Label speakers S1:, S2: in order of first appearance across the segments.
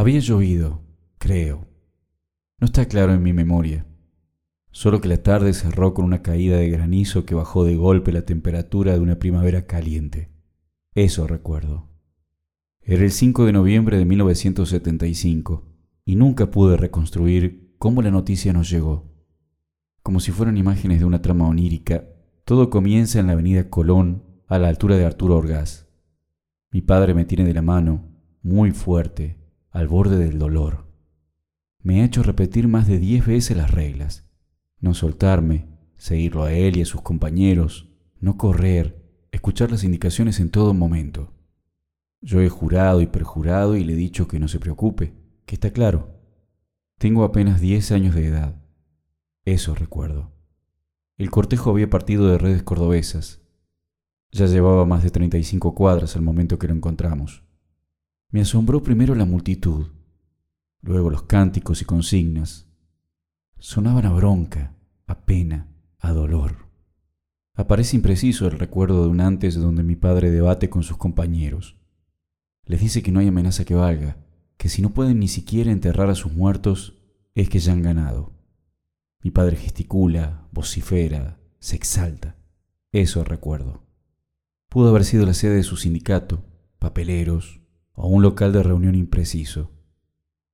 S1: Había llovido, creo. No está claro en mi memoria. Solo que la tarde cerró con una caída de granizo que bajó de golpe la temperatura de una primavera caliente. Eso recuerdo. Era el 5 de noviembre de 1975 y nunca pude reconstruir cómo la noticia nos llegó. Como si fueran imágenes de una trama onírica, todo comienza en la avenida Colón, a la altura de Arturo Orgaz. Mi padre me tiene de la mano, muy fuerte, al borde del dolor. Me ha hecho repetir más de diez veces las reglas. No soltarme, seguirlo a él y a sus compañeros, no correr, escuchar las indicaciones en todo momento. Yo he jurado y perjurado y le he dicho que no se preocupe, que está claro. Tengo apenas diez años de edad. Eso recuerdo. El cortejo había partido de redes cordobesas. Ya llevaba más de 35 cuadras al momento que lo encontramos. Me asombró primero la multitud, luego los cánticos y consignas. Sonaban a bronca, a pena, a dolor. Aparece impreciso el recuerdo de un antes donde mi padre debate con sus compañeros. Les dice que no hay amenaza que valga, que si no pueden ni siquiera enterrar a sus muertos, es que ya han ganado. Mi padre gesticula, vocifera, se exalta. Eso recuerdo. Pudo haber sido la sede de su sindicato, papeleros o un local de reunión impreciso.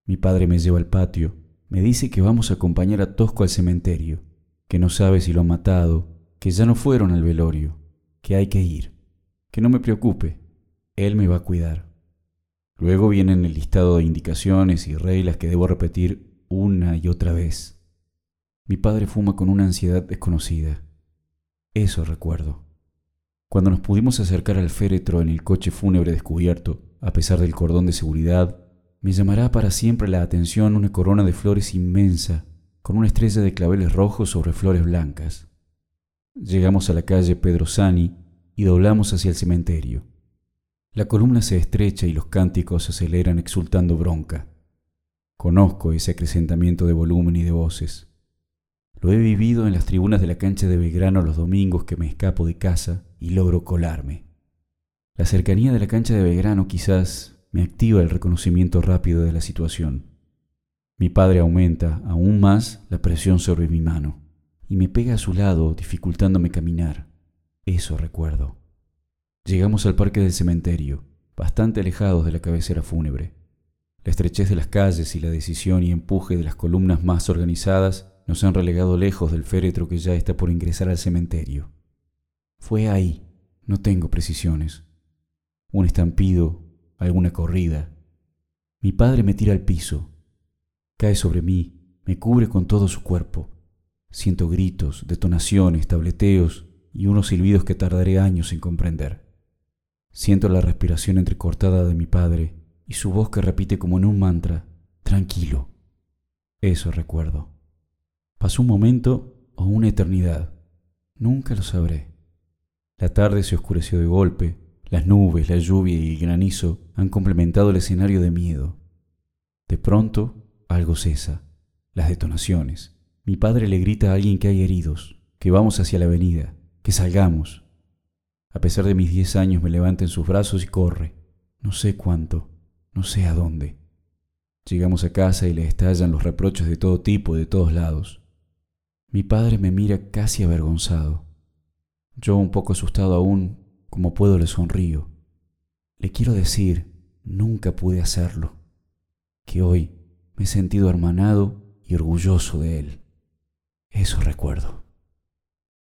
S1: Mi padre me lleva al patio, me dice que vamos a acompañar a Tosco al cementerio, que no sabe si lo han matado, que ya no fueron al velorio, que hay que ir, que no me preocupe, él me va a cuidar. Luego vienen el listado de indicaciones y reglas que debo repetir una y otra vez. Mi padre fuma con una ansiedad desconocida. Eso recuerdo. Cuando nos pudimos acercar al féretro en el coche fúnebre descubierto, a pesar del cordón de seguridad, me llamará para siempre la atención una corona de flores inmensa, con una estrella de claveles rojos sobre flores blancas. Llegamos a la calle Pedro Sani y doblamos hacia el cementerio. La columna se estrecha y los cánticos se aceleran exultando bronca. Conozco ese acrecentamiento de volumen y de voces. Lo he vivido en las tribunas de la cancha de Belgrano los domingos que me escapo de casa y logro colarme. La cercanía de la cancha de Belgrano quizás me activa el reconocimiento rápido de la situación. Mi padre aumenta aún más la presión sobre mi mano y me pega a su lado dificultándome caminar. Eso recuerdo. Llegamos al parque del cementerio, bastante alejados de la cabecera fúnebre. La estrechez de las calles y la decisión y empuje de las columnas más organizadas nos han relegado lejos del féretro que ya está por ingresar al cementerio. Fue ahí, no tengo precisiones. Un estampido, alguna corrida. Mi padre me tira al piso, cae sobre mí, me cubre con todo su cuerpo. Siento gritos, detonaciones, tableteos y unos silbidos que tardaré años en comprender. Siento la respiración entrecortada de mi padre y su voz que repite como en un mantra, tranquilo. Eso recuerdo. Pasó un momento o una eternidad. Nunca lo sabré. La tarde se oscureció de golpe. Las nubes, la lluvia y el granizo han complementado el escenario de miedo. De pronto, algo cesa. Las detonaciones. Mi padre le grita a alguien que hay heridos, que vamos hacia la avenida, que salgamos. A pesar de mis diez años me levanta en sus brazos y corre. No sé cuánto, no sé a dónde. Llegamos a casa y le estallan los reproches de todo tipo, de todos lados. Mi padre me mira casi avergonzado. Yo un poco asustado aún, como puedo le sonrío. Le quiero decir, nunca pude hacerlo, que hoy me he sentido hermanado y orgulloso de él. Eso recuerdo.